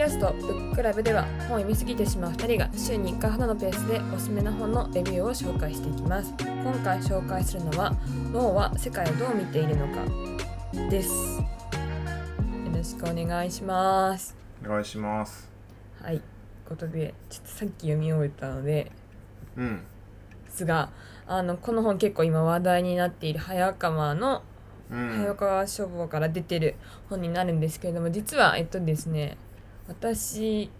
キャストブッククラブでは本を読みすぎてしまう2人が週に1回ほどのペースでおすすめな本のレビューを紹介していきます。今回紹介するのは脳は世界をどう見ているのかです。よろしくお願いします。お願いします。はい。ことでちょっとさっき読み終えたのでうん。ですがあのこの本結構今話題になっている早川のうん。早川書房から出てる本になるんですけれども実はえっとですね私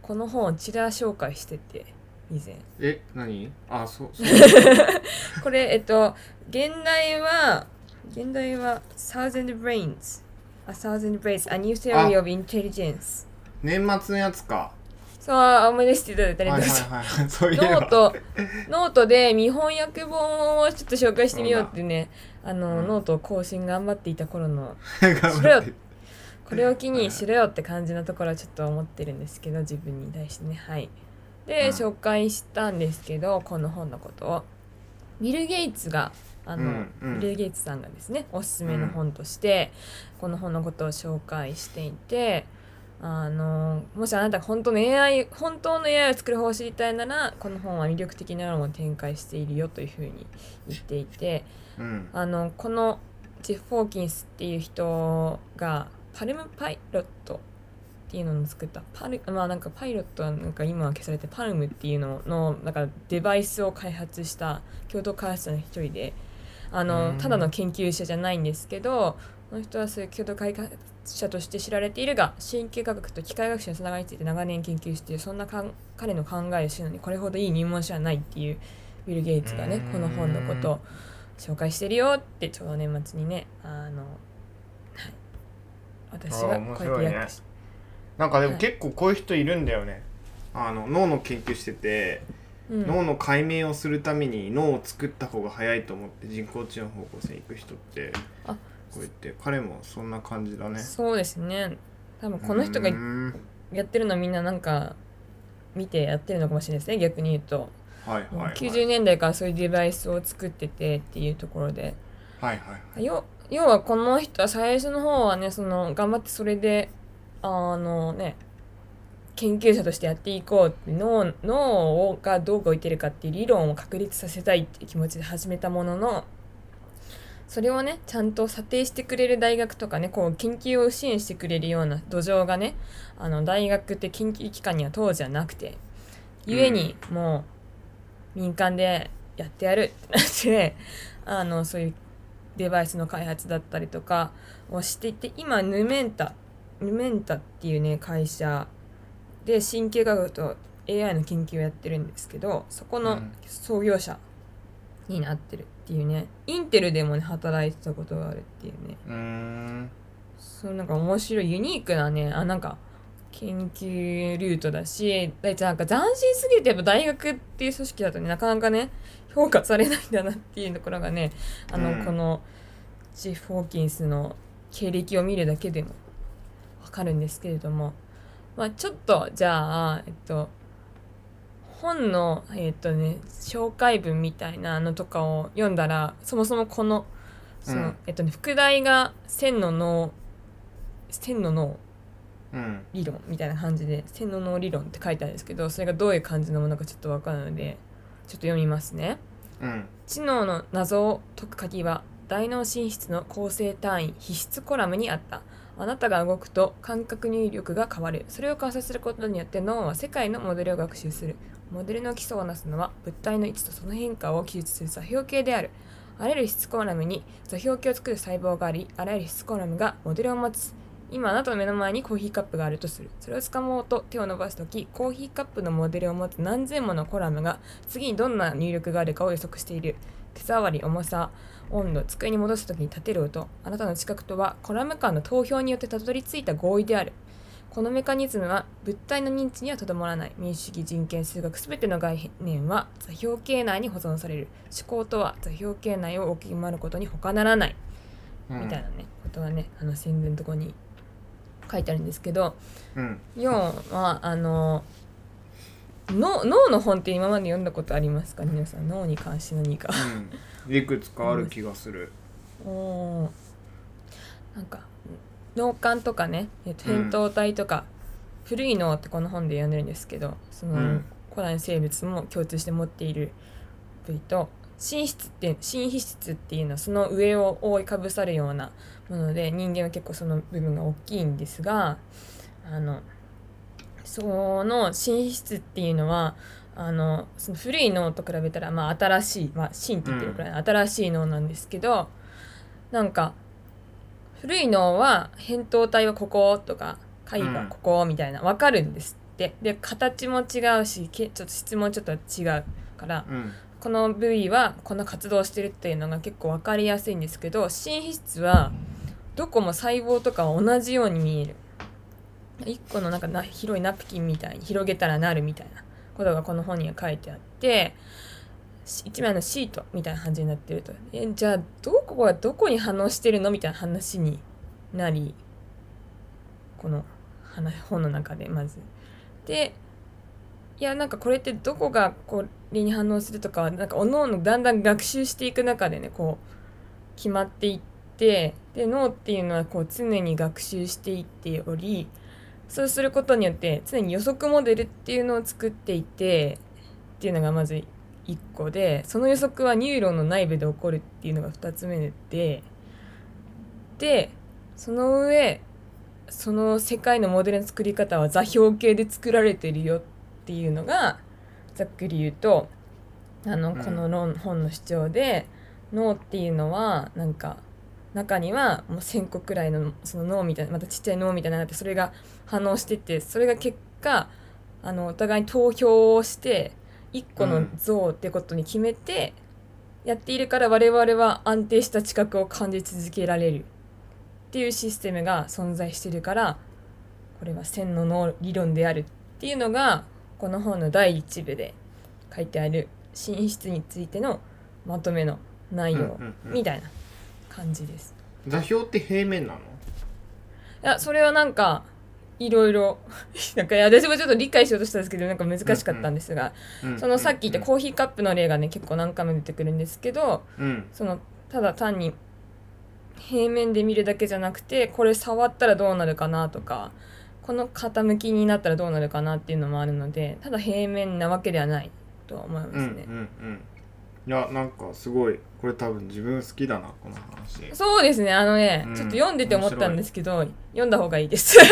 この本をチラ紹介してて以前。え何？あそうそう。これえっと現代は現代は「Thousand Brains」「A Thousand Brains A New Theory of Intelligence 年末のやつか」そう思い出していただいたりはいとかはいはい。そういうノート。ノートで見翻訳本をちょっと紹介してみようってね。あの、うん。ノート更新頑張っていた頃の これを機はいにしろよって感じのところはちょっと思ってるんですけど自分に対してね。はい。で、うん。紹介したんですけどこの本のことをビル・ゲイツがあの、うんうん。ビル・ゲイツさんがですねおすすめの本として、この本のことを紹介していてあのもしあなたが本当の AI 本当の AI を作る方を知りたいならこの本は魅力的な論を展開しているよというふうに言っていてうん。あのこのジェフ・フォーキンスっていう人がパルムパイロットっていうのを作った。パルまあなんかパイロットはなんか今は消されてパルムっていうののなんかデバイスを開発した共同開発者の一人であうん。のただの研究者じゃないんですけどこの人はそういう共同開発者として知られているが神経科学と機械学習のつながりについて長年研究している。そんなかん彼の考えを知るのにこれほどいい入門者はないっていうビル・ゲイツがねこの本のことを紹介してるよってちょうど年末にねあの、はい、私がこうやって訳しなんかでもはい。結構こういう人いるんだよね。あの脳の研究してて、うん。脳の解明をするために脳を作った方が早いと思って人工知能方向性行く人ってあ。こう言って彼もそんな感じだね。そうですね。多分この人がやってるのみんななんか見てやってるのかもしれないですね。逆に言うと、はいはいはい90年代からそういうデバイスを作っててっていうところで。はいはい要要はこの人は最初の方はねその頑張ってそれであのね研究者としてやっていこうって脳脳がどう動いてるかっていう理論を確立させたいっていう気持ちで始めたもののそれをねちゃんと査定してくれる大学とかねこう研究を支援してくれるような土壌がねあの大学って研究機関には当時はなくて故にもう民間でやってやるってなってあのそういうデバイスの開発だったりとかをしていて今ヌメンタヌメンタっていうね会社で神経科学と AI の研究をやってるんですけどそこのうん。創業者になってるっていうねインテルでもね働いてたことがあるっていうね。うーん。そうなんか面白いユニークなねあなんか研究ルートだしだいたいなんか斬新すぎてやっぱ大学っていう組織だとねなかなかね評価されないんだなっていうところがねあの、うん。このジェフ・ホーキンスの経歴を見るだけでもわかるんですけれどもまあちょっとじゃあえっと本のえっとね紹介文みたいなのとかを読んだらそもそもこのその、うん。えっとね副題が千の脳千の脳うん。理論みたいな感じで千の脳理論って書いてあるんですけどそれがどういう感じのものかちょっとわかるのでちょっと読みますね。うん。知能の謎を解く鍵は大脳進出の構成単位必須コラムにあった。あなたが動くと感覚入力が変わる。それを観察することによって脳は世界のモデルを学習する。モデルの基礎をなすのは物体の位置とその変化を記述する座標系である。あらゆる必須コラムに座標系を作る細胞がありあらゆる必須コラムがモデルを持つ今あなたの目の前にコーヒーカップがあるとする。それを掴もうと手を伸ばすときコーヒーカップのモデルを持つ何千ものコラムが次にどんな入力があるかを予測している。手触り重さ温度机に戻すときに立てる音。あなたの知覚とはコラム間の投票によってたどり着いた合意である。このメカニズムは物体の認知にはとどまらない。民主主義人権数学すべての概念は座標系内に保存される。思考とは座標系内を動き回ることに他ならない。うん。みたいなねことはねあの宣伝のとこに書いてあるんですけどうん。要はあの脳脳の本って今まで読んだことありますか？皆さん脳に関して何か。うん。いくつかある気がする。おー。なんか脳幹とかね扁桃体とか古い脳ってこの本で読んでるんですけどその、うん。古代の生物も共通して持っている部位と心質って心皮質っていうのはその上を覆いかぶさるようなもので人間は結構その部分が大きいんですがあのその心皮質っていうのはあのその古い脳と比べたら、まあ、新しい、まあ、心って言ってるくらいの新しい脳なんですけど、なんか古い脳は扁桃体はこことか貝はここみたいな分かるんですって。で形も違うしけちょっと質もちょっと違うからうんこの部位はこの活動してるっていうのが結構分かりやすいんですけど心皮質はどこも細胞とかは同じように見える。一個のなんかな広いナプキンみたいに広げたらなるみたいな。ことがこの本には書いてあってし一枚のシートみたいな感じになってると。えじゃあどこがどこに反応してるのみたいな話になりこの話本の中でまず。でいやなんかこれってどこがこれに反応するとかなんかおのおのだんだん学習していく中でねこう決まっていってで脳っていうのはこう常に学習していっておりそうすることによって常に予測モデルっていうのを作っていてっていうのがまず1個でその予測はニューロンの内部で起こるっていうのが2つ目ででその上その世界のモデルの作り方は座標系で作られてるよっていうのがざっくり言うとあのうん。この論本の主張で、脳っていうのはなんか中にはもう1,000個くらいのその脳みたいなまたちっちゃい脳みたいなのがあってそれが反応してってそれが結果あのお互いに投票をして1個の像ってことに決めてやっているから我々は安定した知覚を感じ続けられる。っていうシステムが存在してるからこれは線の脳理論であるっていうのがこの本の第一部で書いてある寝室についてのまとめの内容うんうんうん。みたいな感じです。座標って平面なの？いやそれはなんかいろいろ なんか私もちょっと理解しようとしたんですけどなんか難しかったんですが、うんそのさっき言ったうんコーヒーカップの例がね結構何回も出てくるんですけどうん。そのただ単に平面で見るだけじゃなくてこれ触ったらどうなるかなとかこの傾きになったらどうなるかなっていうのもあるのでただ平面なわけではないとは思いますね。うんうんうん。いやなんかすごいこれ多分自分好きだなこの話。そうですね。あのね、うん。ちょっと読んでて思ったんですけど読んだ方がいいです。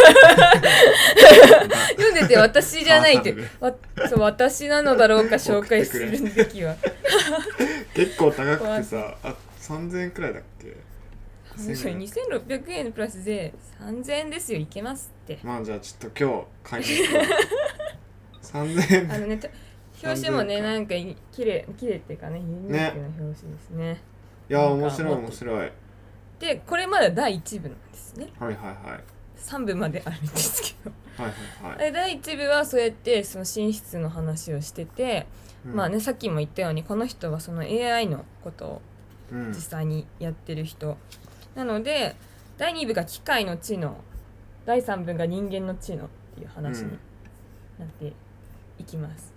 読んでて私じゃないってわそう私なのだろうか紹介するべきは。結構高くてさあ3000円くらいだっけ？それ2600円プラスで3000円ですよ。いけますって。まあじゃあちょっと今日買いに行くわ3000円あのねた表紙もね3000なんかい綺麗綺麗っていうかねユニークな表紙ですね。いや面白い面白い。はいでこれまだ第1部なんですね。はいはい3部まであるんですけど。はいはいはい。で第1部はそうやってその寝室の話をしてて、うん。まあねさっきも言ったようにこの人はその AI のことをうん。実際にやってる人、なので第2部が機械の知能第3部が人間の知能っていう話になっていきます、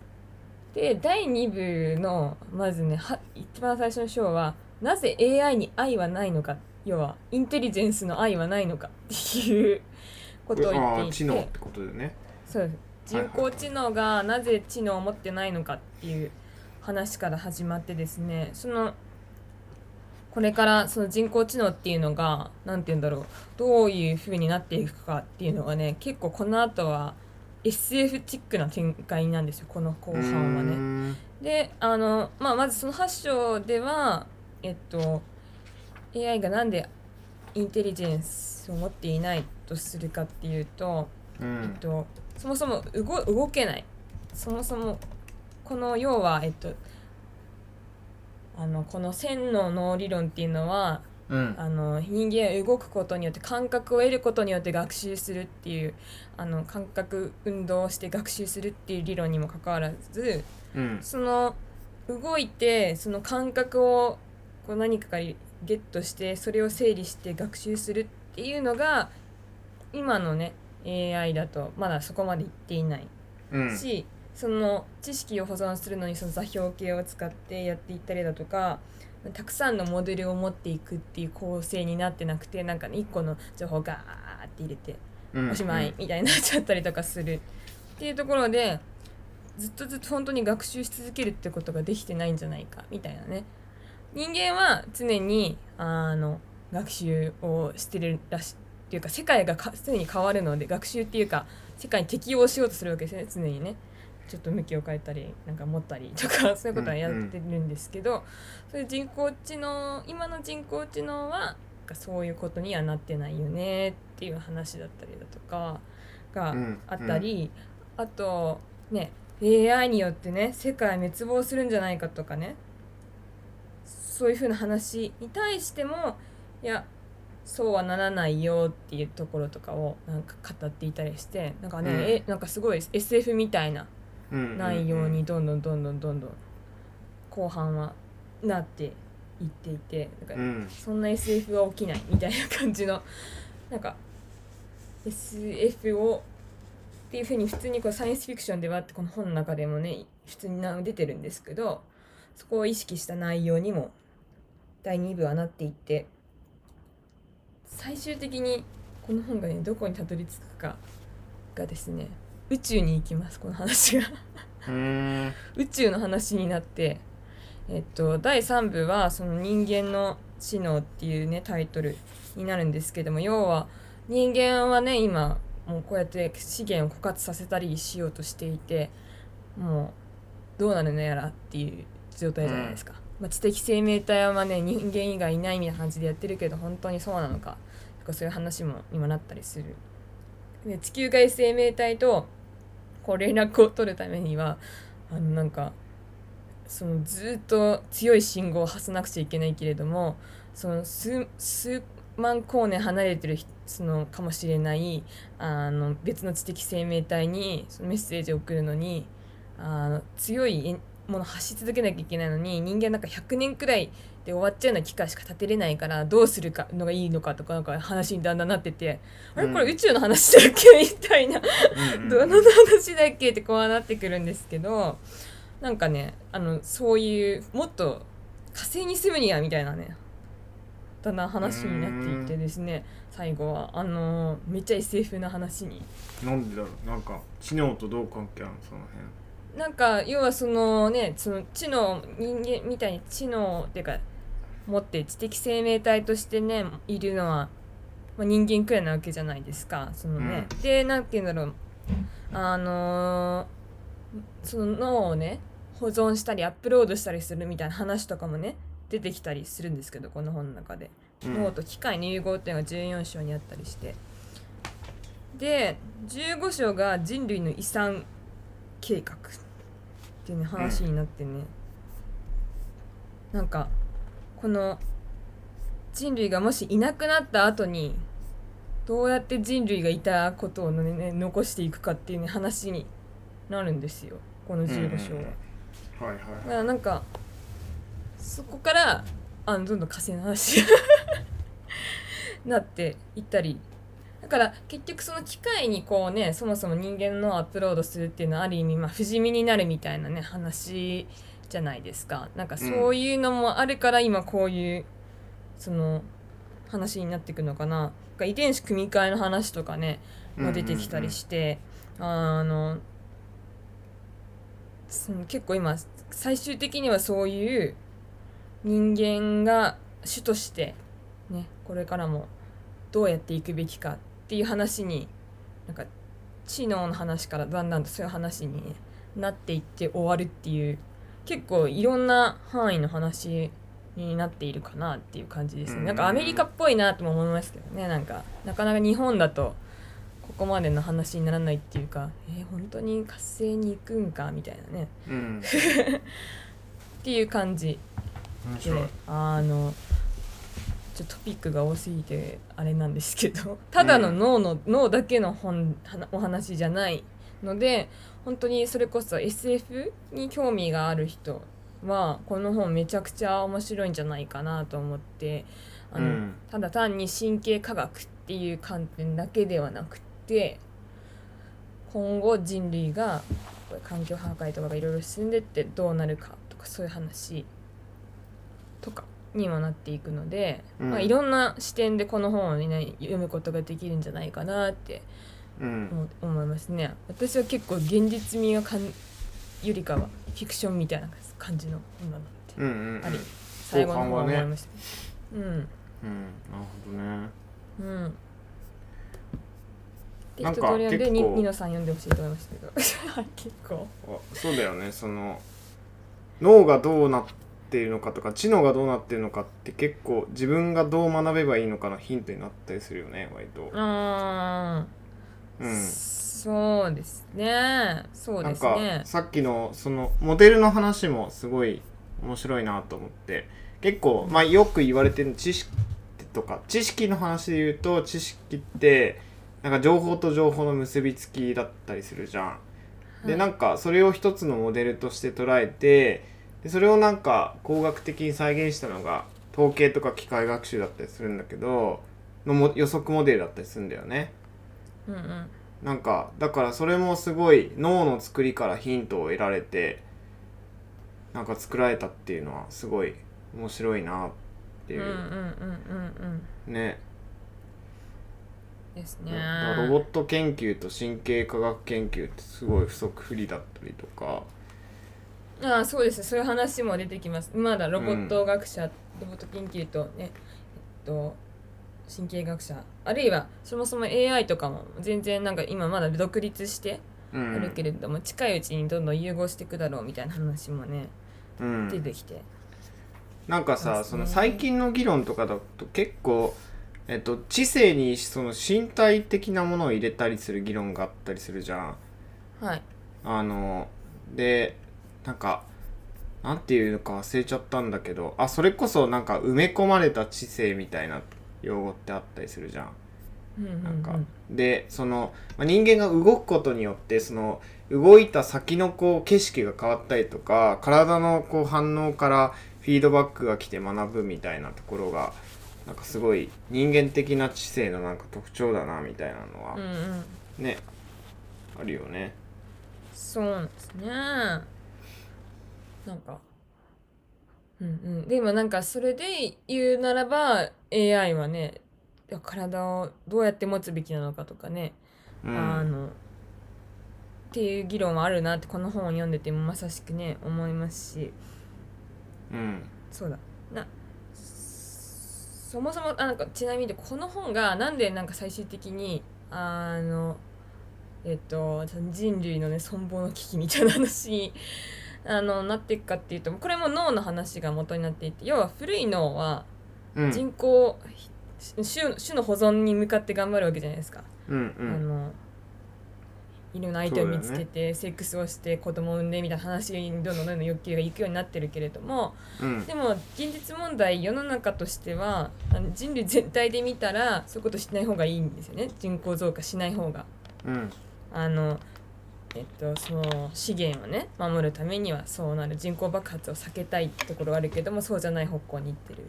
で第2部のまずねは一番最初の章はなぜ AI に愛はないのか要はインテリジェンスの愛はないのかっていうことを言っていて。知能ってことでね。そう人工知能がなぜ知能を持ってないのかっていう話から始まってですねそのこれからその人工知能っていうのが何て言うんだろうどういう風になっていくかっていうのがね結構この後は SF チックな展開なんですよこの後半はね。ん。であの、まあ、まずその8章ではえっと AI がなんでインテリジェンスを持っていないとするかっていうとうん。えっと、そもそも動動けない。そもそもこの要は、えっと、あのこの線の脳理論っていうのはうん。あの人間が動くことによって感覚を得ることによって学習するっていうあの感覚運動をして学習するっていう理論にもかかわらずうん。その動いてその感覚をこう何かからゲットしてそれを整理して学習するっていうのが今のね AI だとまだそこまでいっていないうん。し、その知識を保存するのにその座標系を使ってやっていったりだとかたくさんのモデルを持っていくっていう構成になってなくてなんかね1個の情報をガーって入れてうん。おしまいみたいになっちゃったりとかする。っていうところでずっとずっと本当に学習し続けるってことができてないんじゃないかみたいなね。人間は常にあの学習をしてるらしっていうか世界がか常に変わるので学習っていうか世界に適応しようとするわけですね常にねちょっと向きを変えたりなんか持ったりとか そういうことはやってるんですけど、そういう人工知能今の人工知能はそういうことにはなってないよねっていう話だったりだとかがうんあったり、あとね AI によってね世界滅亡するんじゃないかとかねそういうふうな話に対してもいやそうはならないよっていうところとかをなんか語っていたりしてなんかね、うん。えなんかすごい SF みたいな内容にどんどんどんどんどんどん後半はなっていっていてなんかうん。そんな SF は起きないみたいな感じの なんか SF をっていうふうに普通にこうサイエンスフィクションではってこの本の中でもね普通にな出てるんですけどそこを意識した内容にも第2部はなっていって最終的にこの本がねどこにたどり着くかがですね宇宙に行きますこの話が。宇宙の話になって、えっと、第3部はその人間の知能っていうねタイトルになるんですけども要は人間はね今もうこうやって資源を枯渇させたりしようとしていてもうどうなるのやらっていう状態じゃないですか、まあ、知的生命体はまあね人間以外いないみたいな感じでやってるけど本当にそうなのかとかそういう話も今なったりする。で地球外生命体とこう連絡を取るためにはあのなんかそのずっと強い信号を発さなくちゃいけないけれどもその数数万光年離れてるそのかもしれないあの別の知的生命体にそのメッセージを送るのにあの強いものを発し続けなきゃいけないのに人間なんか100年くらいで終わっちゃうような機械しか立てれないからどうするかのがいいのかとかなんか話にだんだんなってて、あれ？これ宇宙の話だっけ？みたいな。うんうんどの話だっけってこうなってくるんですけどなんかねあのそういうもっと火星に住むにはみたいなねだんだん話になっていってですね最後は。あのめっちゃ SF な話に。なんでだろう？なんか知能とどう関係あるの？そのなんか要はそのねその知能人間みたいに知能っていうか持って知的生命体としてねいるのは、まあ、人間くらいなわけじゃないですかそのね、でなんて言うんだろう。あのーその脳をね保存したりアップロードしたりするみたいな話とかもね出てきたりするんですけどこの本の中で、辺脳と機械の融合っていうのが14章にあったりして。で15章が人類の遺産計画っていうね話になってね、なんかこの人類がもしいなくなった後にどうやって人類がいたことをねね残していくかっていうね話になるんですよ。この15章は。はいだはい。からなんかそこからあのどんどん火星の話が なっていったり。だから結局その機械にこうねそもそも人間のアップロードするっていうのはある意味まあ不死身になるみたいなね話じゃないですか。なんかそういうのもあるから今こういうその話になっていくのかな。遺伝子組み換えの話とかねも出てきたりして、あのその結構今最終的にはそういう人間が主としてねこれからもどうやっていくべきかっていう話になんか知能の話からだんだんとそういう話に、ね、なっていって終わるっていう結構いろんな範囲の話になっているかなっていう感じですね。なんかアメリカっぽいなとも思いますけどね。なんかなかなか日本だとここまでの話にならないっていうかえー本当に火星に行くんかみたいなね。うん。っていう感じであのちょっとトピックが多すぎてあれなんですけど。ただの脳の、脳だけの本はお話じゃないので本当にそれこそ SF に興味がある人はこの本めちゃくちゃ面白いんじゃないかなと思ってあの、うん。ただ単に神経科学っていう観点だけではなくて今後人類が環境破壊とかがいろいろ進んでってどうなるかとかそういう話とかにもなっていくので、うん。まあ、いろんな視点でこの本を、ね、読むことができるんじゃないかなってうん。思思いますね。私は結構現実味がかんよりかはフィクションみたいな感じの本だなってうんうんうん。あり最後の方は思いました、うん。うん。なるほどね。うん。で一通り読んでニノさん読んでほしいと思いましたけど。は い結構。あそうだよね。その脳がどうなっているのかとか知能がどうなっているのかって結構自分がどう学べばいいのかのヒントになったりするよね割と。あー、うん。そうですね。そうなんかですねさっきのそのモデルの話もすごい面白いなと思って。結構まあよく言われてる知識とか知識の話で言うと知識ってなんか情報と情報の結びつきだったりするじゃん。ではい。なんかそれを一つのモデルとして捉えてでそれをなんか工学的に再現したのが統計とか機械学習だったりするんだけどのも予測モデルだったりするんだよね。うんうん。なんかだからそれもすごい脳の作りからヒントを得られてなんか作られたっていうのはすごい面白いなっていう、うんうんうんうんうんね。ですね。ロボット研究と神経科学研究ってすごい不足不利だったりとか。ああそうです。そういう話も出てきます。まだロボット学者、ロボット研究とねえっと神経学者あるいはそもそも AI とかも全然なんか今まだ独立してうあるけん、れども、近いうちにどんどん融合していくだろうみたいな話もねうん、出てきて、なんかそうですね。さその最近の議論とかだと結構えっと、知性にその身体的なものを入れたりする議論があったりするじゃん。はい。あのでなんかなんていうのか忘れちゃったんだけどあそれこそなんか埋め込まれた知性みたいな用語ってあったりするじゃん。なんか、でその、まあ、人間が動くことによってその動いた先のこう景色が変わったりとか体のこう反応からフィードバックが来て学ぶみたいなところがなんかすごい人間的な知性のなんか特徴だなみたいなのはうんうんね、あるよね。そうですねなんかうんうん。でもなんかそれで言うならば AI はね体をどうやって持つべきなのかとかね、うん、あのっていう議論はあるなってこの本を読んでてもまさしくね思いますし。うん。そうだ。なそもそもあなんかちなみにでこの本がなんでなんか最終的にあのえっと人類のね存亡の危機みたいな話にあのなっていくかっていうとこれも脳の話が元になっていて要は古い脳はうん。人口、種種の保存に向かって頑張るわけじゃないですか。うんうん。あのいろんな相手を見つけて、セックスをして子供を産んでみたいな話にどんどんどんどん欲求がいくようになってるけれどもうん。でも現実問題世の中としてはあの人類全体で見たらそういうことしない方がいいんですよね。人口増加しない方が。うん。あのえっと、その資源をね守るためにはそうなる人口爆発を避けたいところがあるけどもそうじゃない方向に行ってる。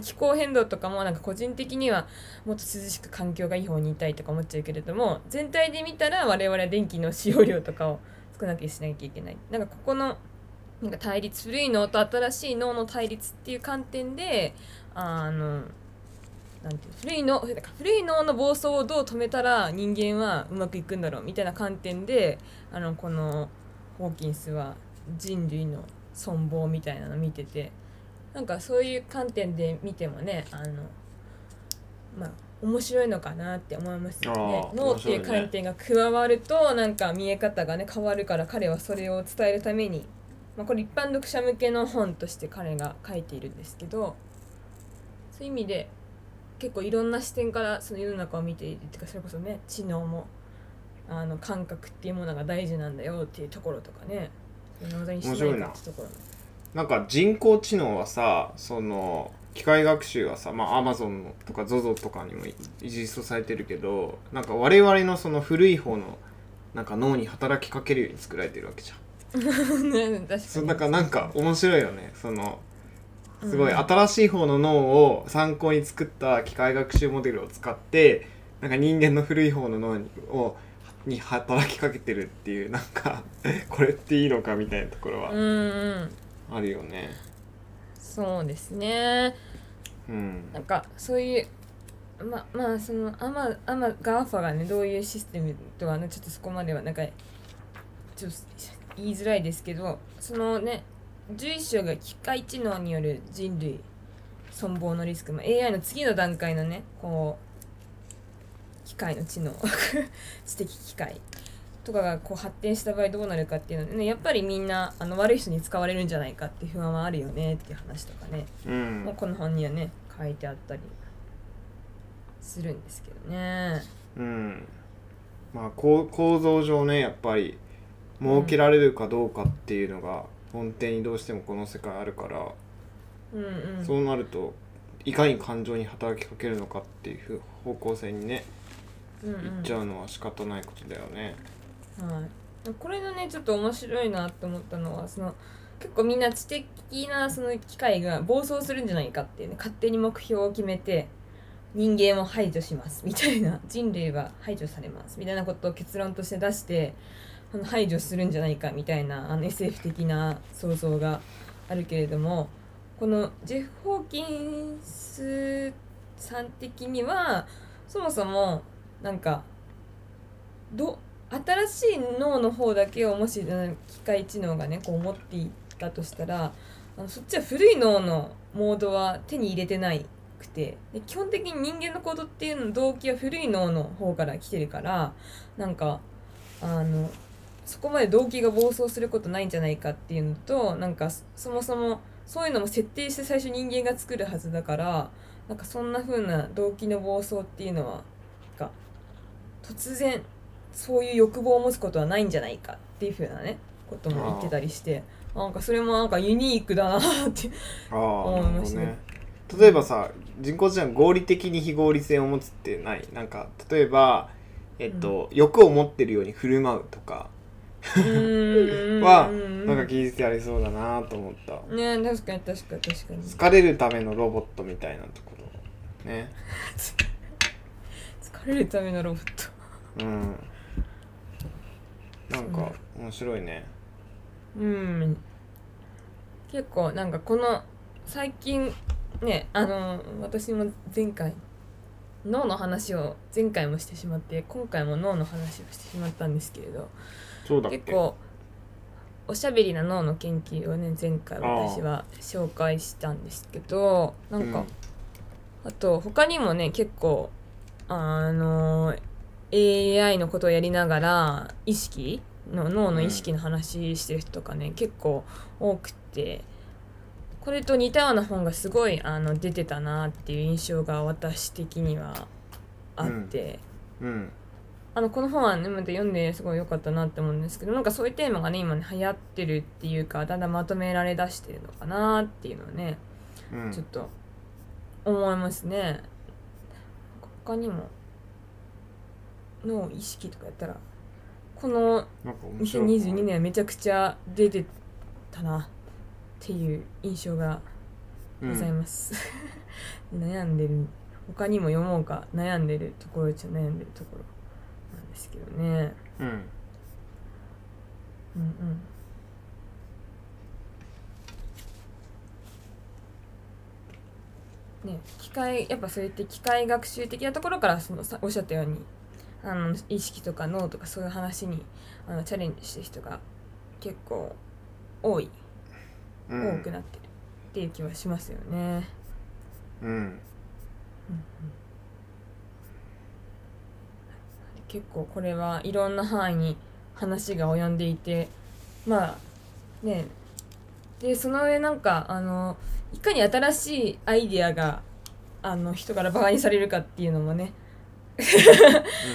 気候変動とかもなんか個人的にはもっと涼しく環境がいい方にいたいとか思っちゃうけれども全体で見たら我々は電気の使用量とかを少なくしなきゃいけない。なんかここのなんか対立古い脳と新しい脳の対立っていう観点であのなんていう古い脳なんか古い脳の暴走をどう止めたら人間はうまくいくんだろうみたいな観点であのこのホーキンスは人類の存亡みたいなのを見ててなんかそういう観点で見てもねあのまあ面白いのかなって思いますよね。脳っていう観点が加わるとなんか見え方がね変わるから彼はそれを伝えるために、まあ、これ一般読者向けの本として彼が書いているんですけどそういう意味で結構いろんな視点からその世の中を見ているっていうかそれこそね知能もあの感覚っていうものが大事なんだよっていうところとかね。脳にしないかってところなんか人工知能はさその機械学習はさまあアマゾンとか ZOZO とかにも実装されてるけどなんか我々のその古い方のなんか脳に働きかけるように作られてるわけじゃん。ね確かに。そうだからなんか面白いよね。そのすごいうん。新しい方の脳を参考に作った機械学習モデルを使ってなんか人間の古い方の脳にをに働きかけてるっていうなんか これっていいのかみたいなところはあるよね。そうですね。うん。なんかそういうままあそのアマアマ GAFA がねどういうシステムとはねちょっとそこまではなんかちょっと言いづらいですけどそのね11章が機械知能による人類存亡のリスク、まあ、AI の次の段階のねこう機械の知能。知的機械とかがこう発展した場合どうなるかっていうのでねやっぱりみんなあの悪い人に使われるんじゃないかっていう不安はあるよねっていう話とかね。うん。もうこの本にはね書いてあったりするんですけどね。うん。まあ構構造上ねやっぱり設けられるかどうかっていうのが根底にどうしてもこの世界あるから、うんうん。そうなるといかに感情に働きかけるのかっていうふ方向性にねうんうん。いっちゃうのは仕方ないことだよね。はい、これのねちょっと面白いなって思ったのはその結構みんな知的なその機械が暴走するんじゃないかっていうね勝手に目標を決めて人間を排除しますみたいな人類は排除されますみたいなことを結論として出してあの排除するんじゃないかみたいなあの SF 的な想像があるけれどもこのジェフ・ホーキンスさん的にはそもそもなんかど新しい脳の方だけをもし機械知能がねこう持っていったとしたらあのそっちは古い脳のモードは手に入れてないくてで基本的に人間の行動っていうの動機は古い脳の方から来てるからなんかあのそこまで動機が暴走することないんじゃないかっていうのとなんかそそもそもそういうのも設定して最初人間が作るはずだからなんかそんな風な動機の暴走っていうのはが突然そういう欲望を持つことはないんじゃないかっていう風なねことも言ってたりしてなんかそれもなんかユニークだなってああ思いました。ね。例えばさ人工知能合理的に非合理性を持つってない？なんか例えば、えっと欲を持ってるように振る舞うとかははなんか技術ありそうだなと思った。ね確かに確かに確かに。疲れるためのロボットみたいなところね。疲れるためのロボット。うん。なんか面白いね。うん。結構なんかこの最近ねあの私も前回脳の話を前回もしてしまって今回も脳の話をしてしまったんですけれど結構おしゃべりな脳の研究をね前回私は紹介したんですけどなんか、あと他にもね結構あの AI のことをやりながら意識の脳の意識の話してる人とかね、結構多くてこれと似たような本がすごいあの出てたなっていう印象が私的にはあって。うんあのこの本はねまた読んですごい良かったなって思うんですけどなんかそういうテーマがね今ね流行ってるっていうかだんだんまとめられだしてるのかなっていうのをねうん。ちょっと思いますね。他にも脳意識とかやったらこのなんか面白い。2022年はめちゃくちゃ出てたなっていう印象がございます、悩んでる。他にも読もうか悩んでるところっちゃ悩んでるところですけどね。うん、うん。うんうんね機械やっぱそうやって機械学習的なところからそのさおっしゃったようにあの意識とか脳とかそういう話にあのチャレンジしてる人が結構多い、うん。多くなってるっていう気はしますよね。うん結構これはいろんな範囲に話が及んでいてまあねでその上なんかあのいかに新しいアイディアがあの人からバカにされるかっていうのもね。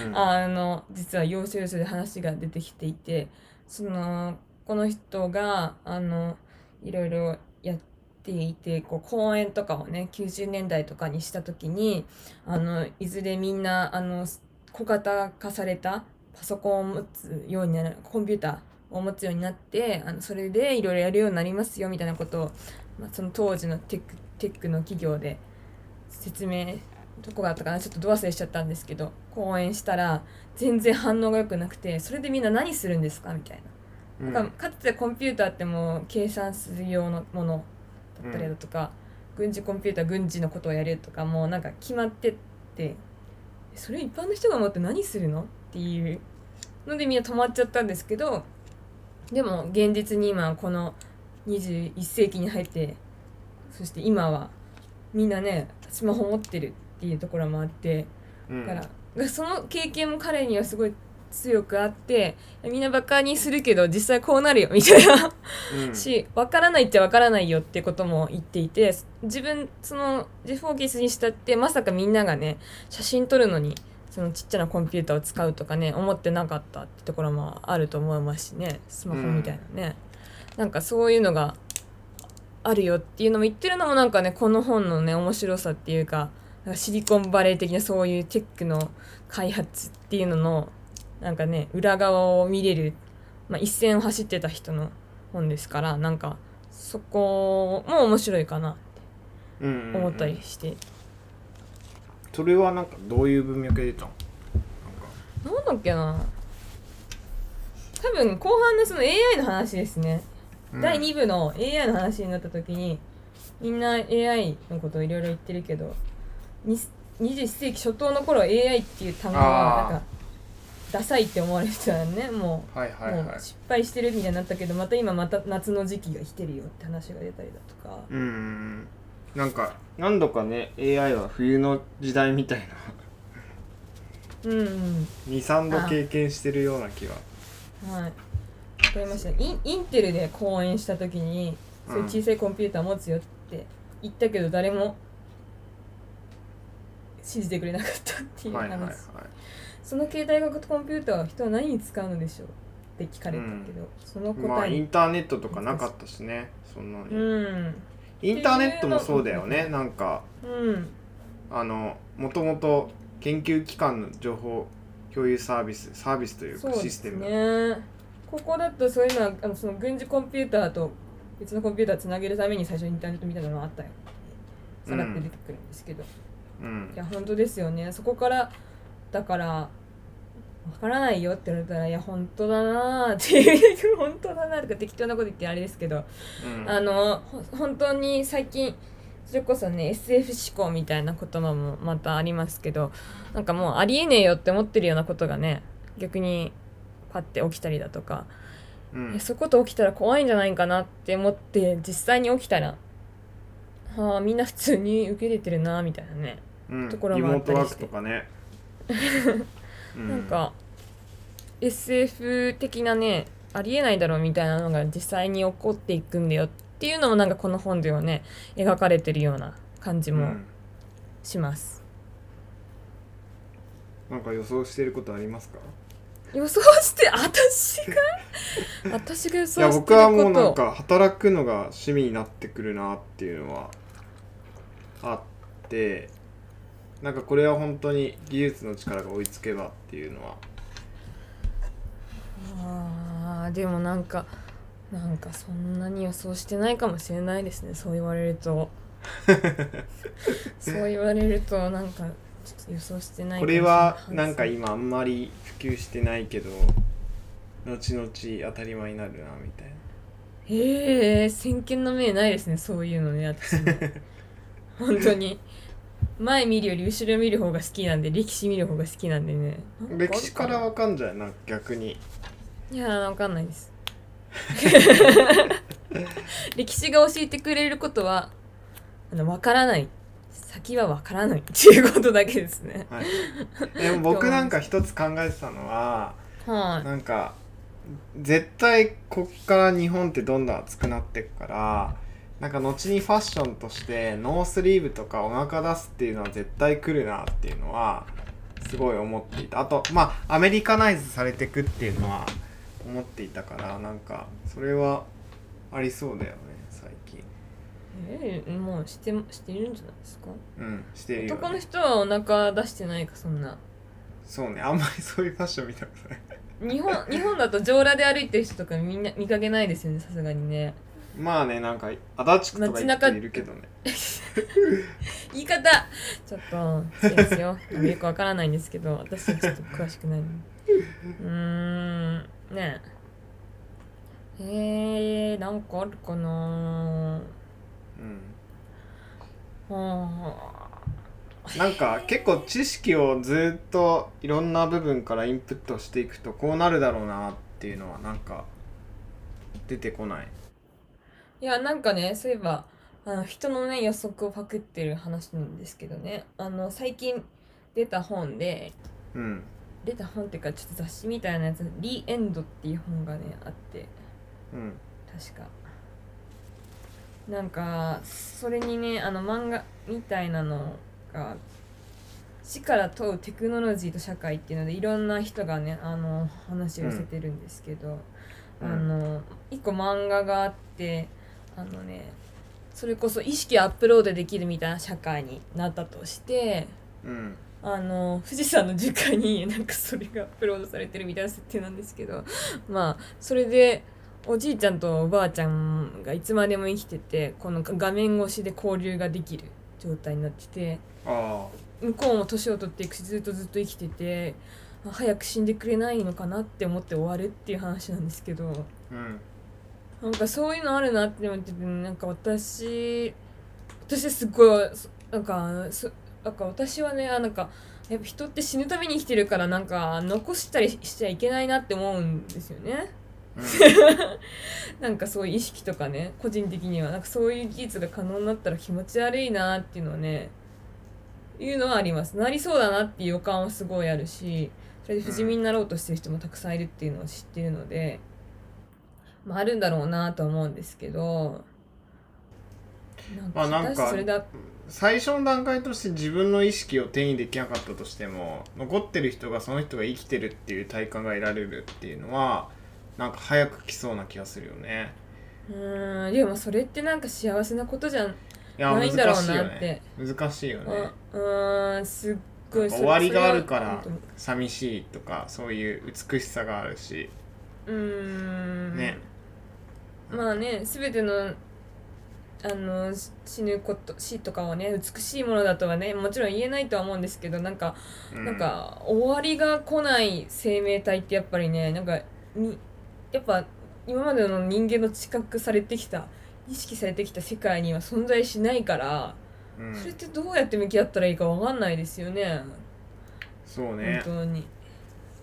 うん。あの実は要所要所で話が出てきていてそのこの人があのいろいろやっていてこう講演とかをね90年代とかにした時にあのいずれみんなあの小型化されたパソコンを持つようになるコンピューターを持つようになってあのそれでいろいろやるようになりますよみたいなことを、まあ、その当時のテックテックの企業で説明どこがあったかなちょっとど忘れしちゃったんですけど講演したら全然反応が良くなくてそれでみんな何するんですかみたいな。うんなんかかつてコンピューターってもう計算する用のものだったりだとか、軍事コンピューター軍事のことをやるとかもうなんか決まってってそれ一般の人が持って何するの？っていうのでみんな止まっちゃったんですけどでも現実に今この21世紀に入ってそして今はみんなねスマホ持ってるっていうところもあってうん。だからその経験も彼にはすごい強くあってみんなバカにするけど実際こうなるよみたいな。うん。し分からないっちゃ分からないよってことも言っていて自分そのジェフ・ホーキンスにしたってまさかみんながね写真撮るのにそのちっちゃなコンピューターを使うとかね思ってなかったってところもあると思いますしねスマホみたいなね、なんかそういうのがあるよっていうのも言ってるのもなんかねこの本のね面白さっていうかシリコンバレー的なそういうテックの開発っていうののなんかね裏側を見れる、まあ、一線を走ってた人の本ですからなんかそこも面白いかなうんうんうん。思ったりして、それはなんかどういう文脈で出たの？なんだっけな。多分後半のその AI の話ですね、うん。第2部の AI の話になった時にみんな AI のことをいろいろ言ってるけどに21世紀初頭の頃 AI っていう単語はなんかダサいって思われてたよね。もうはいはいはい。もう失敗してるみたいになったけどまた今また夏の時期が来てるよって話が出たりだとか。うんなんか何度かね AI は冬の時代みたいな。うんうん。23度経験してるような気ははい。わかりました。インインテルで講演した時にそういう小さいコンピューター持つよって言ったけど誰も信じてくれなかったっていう話、はいはいはいその携帯型コンピューターは人は何に使うのでしょうって聞かれたけど、そのまあ答えに、インターネットとかなかったしね。そん。なに、うん。インターネットもそうだよね。なんかうん。あのもともと研究機関の情報共有サービスサービスというかシステム、ねここだとそういうのはあのその軍事コンピューターと別のコンピューターをつなげるために最初にインターネットみたいなのがあったよさらって出てくるんですけど、うん。いや本当ですよね。そこからだからわからないよって言われたらいや本当だなーっていう本当だなとか適当なこと言ってあれですけど、うん。あのほ本当に最近それこそね SF 思考みたいな言葉もまたありますけどなんかもうありえねえよって思ってるようなことがね逆にパッて起きたりだとか、うん。えそういうこと起きたら怖いんじゃないかなって思って実際に起きたらはあみんな普通に受け入れてるなみたいなねうん。ところもあったりして。クとかね、う なんか SF 的なねありえないだろうみたいなのが実際に起こっていくんだよっていうのもなんかこの本ではね描かれてるような感じもうん。します、なんか予想してることありますか？予想して私が？私が予想してること。僕はもうなんか働くのが趣味になってくるなっていうのはあってなんかこれは本当に技術の力が追いつけばっていうのは。あーでもなんかなんかそんなに予想してないかもしれないですね。そう言われると。そう言われるとなんかちょっと予想してないこれはいなんか今あんまり普及してないけど後々当たり前になるなみたいな。へえ先見の明ないですね。そういうのね私も。本当に前見るより後ろ見る方が好きなんで歴史見る方が好きなんでね。歴史からわかんじゃないな逆に。いやわかんないです。歴史が教えてくれることはあのわからない。先はわからない。っていうことだけですね。はい、でも僕なんか一つ考えてたのははい、なんか絶対こっから日本ってどんどん熱くなってくからなんか後にファッションとしてノースリーブとかお腹出すっていうのは絶対来るなっていうのはすごい思っていた。あとまあアメリカナイズされてくっていうのは思っていたからなんかそれはありそうだよね最近。えーもうしてしてるんじゃないですか？うんしてるよ、男のね、人はお腹出してないかそんな。そうねあんまりそういうファッション見たことない。日本日本だと上裸で歩いてる人とかみんな見かけないですよねさすがにねまあねなんか足立区とか行っているけどね。言い方ちょっと失礼ですよ。よくわからないんですけど私はちょっと詳しくないの。うーんね。ええー、なんかあるかな。あなんか結構知識をずっといろんな部分からインプットしていくとこうなるだろうなっていうのはなんか出てこないいやなんかねそういえばあの人のね予測をパクってる話なんですけどね。あの最近出た本でうん。出た本っていうかちょっと雑誌みたいなやつ「リエンド」っていう本がねあって。うん。確か。なんかそれにねあの漫画みたいなのが死から問うテクノロジーと社会っていうのでいろんな人がねあの話を寄せてるんですけど、うん。あの一個漫画があってあのねそれこそ意識アップロードできるみたいな社会になったとしてうん。あの富士山の樹海に なんかそれがアップロードされてるみたいな設定なんですけどまあそれでおじいちゃんとおばあちゃんがいつまでも生きててこの画面越しで交流ができる状態になっててあ向こうも年を取っていくしずっとずっと生きててあ早く死んでくれないのかなって思って終わるっていう話なんですけど。あうんなんかそういうのあるなって思っててなんか私私すごいそなんかそなんか私はねあなんかやっぱ人って死ぬために生きてるからなんか残したりしちゃいけないなって思うんですよね。なんかそういう意識とかね個人的にはなんかそういう技術が可能になったら気持ち悪いなっていうのはねいうのはありますなりそうだなっていう予感はすごいあるしそれで不死身になろうとしてる人もたくさんいるっていうのを知ってるので、まあ、あるんだろうなとは思うんですけどまあなんか最初の段階として自分の意識を手にできなかったとしても残ってる人がその人が生きてるっていう体感が得られるっていうのはなんか早く来そうな気がするよね。うーんでもそれってなんか幸せなことじゃないんだろう難しいよなって。ね難しいよね。うーんすっごい終わりがあるから寂しいとかそういう美しさがあるし。うーん。ねまあね全てのあのし死ぬこと死とかはね美しいものだとはねもちろん言えないとは思うんですけどなんか、うなんか終わりが来ない生命体ってやっぱりねなんかにやっぱ今までの人間の知覚されてきた意識されてきた世界には存在しないから、うん。それってどうやって向き合ったらいいかわかんないですよね。そうね。本当に。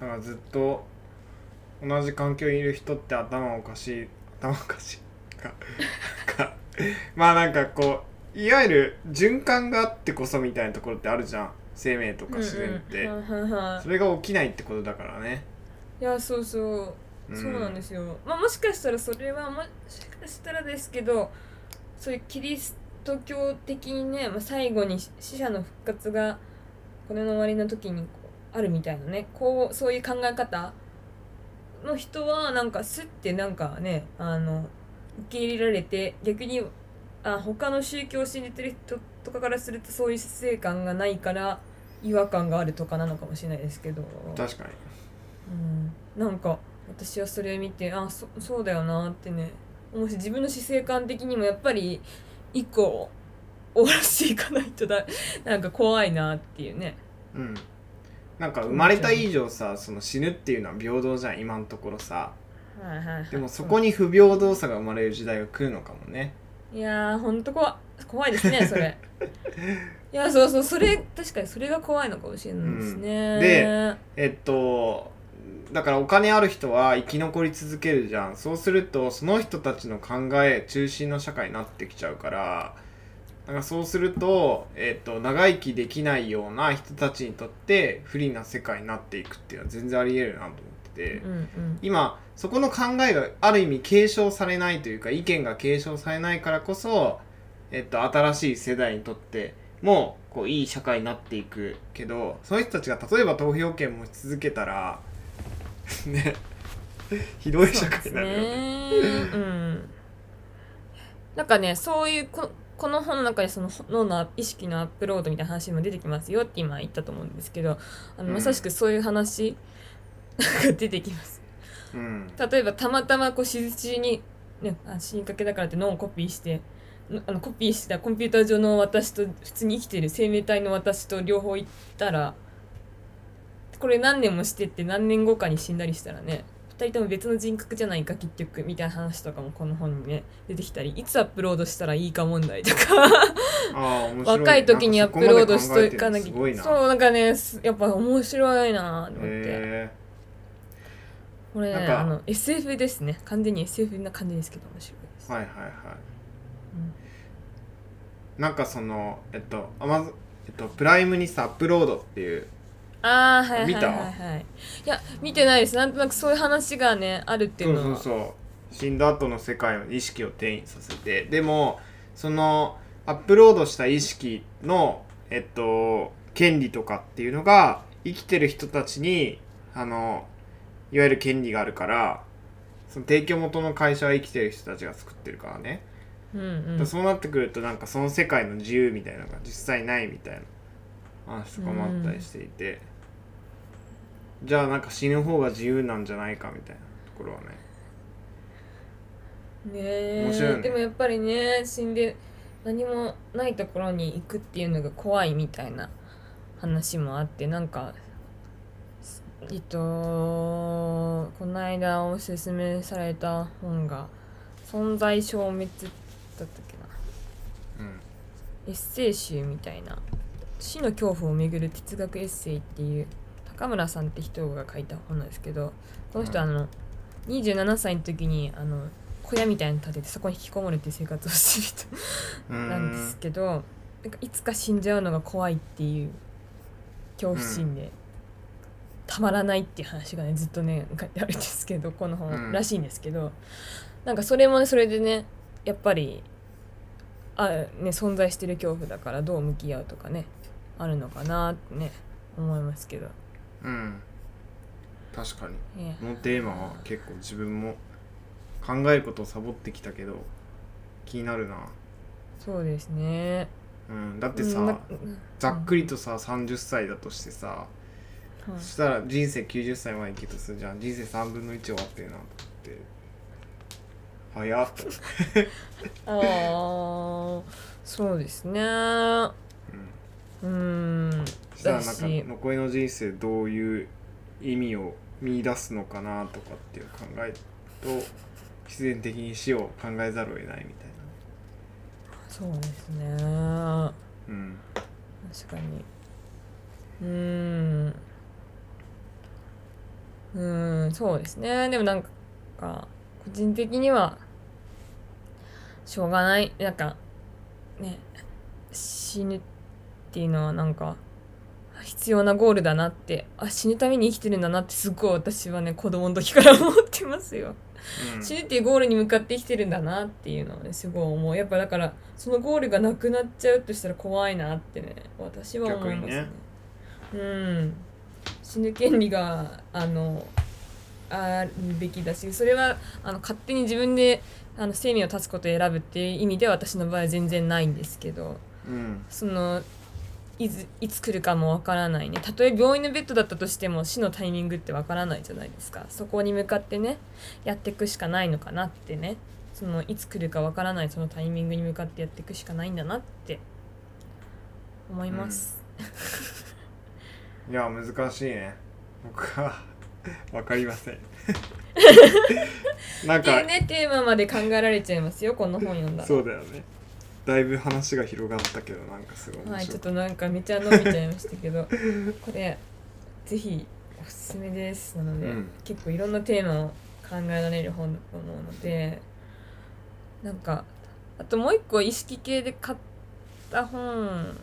だからずっと同じ環境にいる人って頭おかしい頭おかしい。かかまあなんかこういわゆる循環があってこそみたいなところってあるじゃん。生命とか自然って、それが起きないってことだからね、いやそうそう。そうなんですすよ、まあ、もしかしたらそれはもしかしたらですけどそういうキリスト教的にね、まあ、最後に死者の復活がこの終わりの時にあるみたいなね。こうそういう考え方の人はなんかスッてなんかねあの受け入れられて逆にあ他の宗教を信じてる人とかからするとそういう死生観がないから違和感があるとかなのかもしれないですけど。確かに。うん、なんか私はそれ見てあそそうだよなってね。思うし自分の死生観的にもやっぱり一個終わらせていかないとだなんか怖いなっていうね。うんなんか生まれた以上さその死ぬっていうのは平等じゃん今のところさ。はいはいはい。でもそこに不平等さが生まれる時代が来るのかもね。いやーほんと怖怖いですねそれ。いやそうそうそれ確かにそれが怖いのかもしれないですね、うん。でえっとだからお金ある人は生き残り続けるじゃん。そうするとその人たちの考え中心の社会になってきちゃうからだからそうすると、えっと、長生きできないような人たちにとって不利な世界になっていくっていうのは全然ありえるなと思ってて、うんうん。今そこの考えがある意味継承されないというか意見が継承されないからこそ、えっと、新しい世代にとってもこういい社会になっていくけどその人たちが例えば投票権持ち続けたら ねひどい社会になるよね。ね。うん。なんかねそういうここの本の中でその脳の意識のアップロードみたいな話も出てきますよって今言ったと思うんですけどあのうん。まさしくそういう話が出てきます。うん。例えばたまたまこう手術中に、ね、あ死にかけだからって脳をコピーしてのあのコピーしたコンピューター上の私と普通に生きてる生命体の私と両方いったらこれ何年もしてって何年後かに死んだりしたらね2人とも別の人格じゃないか結局みたいな話とかもこの本にね出てきたりいつアップロードしたらいいか問題とか。若い時にアップロードしとかなきゃそうなんかねすやっぱ面白いなと思って、へこれねあの SF ですね。完全に SF な感じですけど面白いです、ーはいはいはい。なんかそのえっとアマゾえっとプライムにさアップロードっていうああはいはいはいはい。いや見てないです。なんとなくそういう話がねあるっていそううのは。そうそう。死んだ後の世界の意識を転移させて。でもそのアップロードした意識のえっと権利とかっていうのが生きてる人たちにあのいわゆる権利があるからその提供元の会社は生きてる人たちが作ってるからね、うんうん。そうなってくるとなんかその世界の自由みたいなのが実際ないみたいな話とかもあったりしていて、じゃあなんか死ぬ方が自由なんじゃないかみたいなところはね。ねえ。面白いよね。でもやっぱりね死んで何もないところに行くっていうのが怖いみたいな話もあってなんかえっとこの間おすすめされた本が「存在消滅」だったっけな。うん。エッセイ集みたいな。死の恐怖をめぐる哲学エッセイっていう高村さんって人が書いた本なんですけどこの人はあの、27歳の時にあの小屋みたいなの建ててそこに引きこもるっていう生活をしてる人なんですけどなんかいつか死んじゃうのが怖いっていう恐怖心で、たまらないっていう話がねずっとね書いてあるんですけどこのうん。本らしいんですけど、なんかそれもねそれでねやっぱりあ、ね、存在してる恐怖だからどう向き合うとかねあるのかなってね思いますけど、うん。確かに。ねこのテーマは結構自分も考えることをサボってきたけど気になるな。そうですね。うん。だってさ、うんなざっくりとさ30歳だとしてさ、はいそしたら人生90歳まで生きるとするじゃん。人生3分の1終わってるなって。早っ。と、ああそうですねううん、したらなんか残りの人生どういう意味を見出すのかなとかっていう考えると必然的に死を考えざるを得ないみたいそうですね。なうん。確かに。うーん。うーん。そうですね。でもなんか個人的にはしょうがない。なんかね死ぬっていうのはなんか必要なゴールだなってあ死ぬために生きてるんだなってすごい私はね子供の時から思ってますよ。うん。死ぬっていうゴールに向かって生きてるんだなっていうのをねすごい思う。やっぱだからそのゴールがなくなっちゃうとしたら怖いなってね私は思いますね。うん。死ぬ権利があのあるべきだしそれはあの勝手に自分であの生命を絶つことを選ぶっていう意味では私の場合は全然ないんですけど。うん。そのいついつ来るかもわからないね。たとえ病院のベッドだったとしても死のタイミングってわからないじゃないですか。そこに向かってねやっていくしかないのかなってね。そのいつ来るかわからないそのタイミングに向かってやっていくしかないんだなって。思います、いや難しいね。僕はわかりません。なんかっていうねテーマまで考えられちゃいますよこの本読んだら。そうだよねだいぶ話が広がったけどなんかすごいはいちょっとなんかめちゃ伸びちゃいましたけど これぜひおすすめですなので、うん。結構いろんなテーマを考えられる本だと思うのでなんかあともう一個意識系で買った本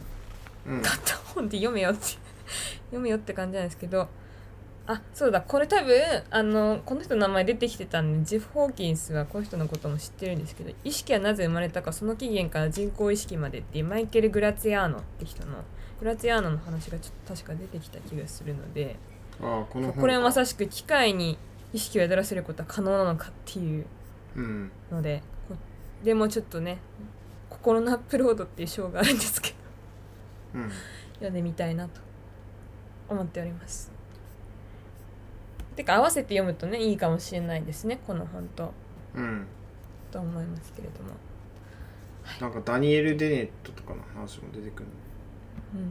うん。買った本って読めよって 読めよって感じなんですけどあそうだ。これ多分あのこの人の名前出てきてたんでジェフ・ホーキンスはこの人のことも知ってるんですけど意識はなぜ生まれたかその起源から人工意識までっていうマイケル・グラツィアーノって人のグラツィアーノの話がちょっと確か出てきた気がするのでああこのこれはまさしく機械に意識を宿らせることは可能なのかっていううん。のでこでもちょっとね心のアップロードっていう章があるんですけどうん。読んでみたいなと思っております。てか合わせて読むとねいいかもしれないですねこの本とうん。と思いますけれども。なんかダニエル・デネットとかの話も出てくるうんうん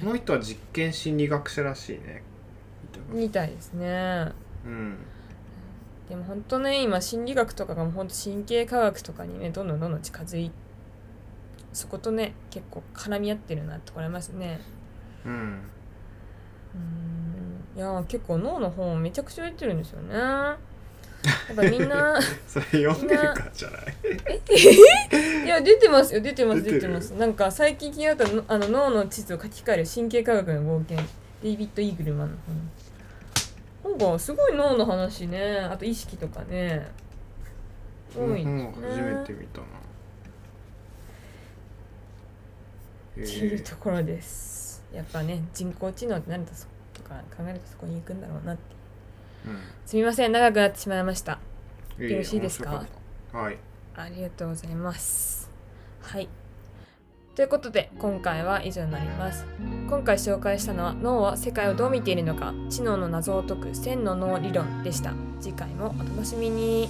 この人は実験心理学者らしいね。みたいですね。うん。でも本当ね今心理学とかがもう本当神経科学とかにねどんどんどんどん近づいそことね結構絡み合ってるなって思いますね。うんうん。いや結構脳の本めちゃくちゃ出てるんですよね。やっぱみんな それ読んでるからじゃない。いや出てますよ出てます出てます。なんか最近気になったのあの脳の地図を書き換える神経科学の冒険。デイビッド・イーグルマンの本。なんかすごい脳の話ね。あと意識とかね。多いね、うん初めて見たな。へっていうえところですやっぱね人工知能って何だそとか考えるとそこに行くんだろうなってすみません長くなってしまいましたうんよろしいですか？はいありがとうございます。はい。ということで今回は以上になります。今回紹介したのは脳は世界をどう見ているのか知能の謎を解く千の脳理論でした。次回もお楽しみに。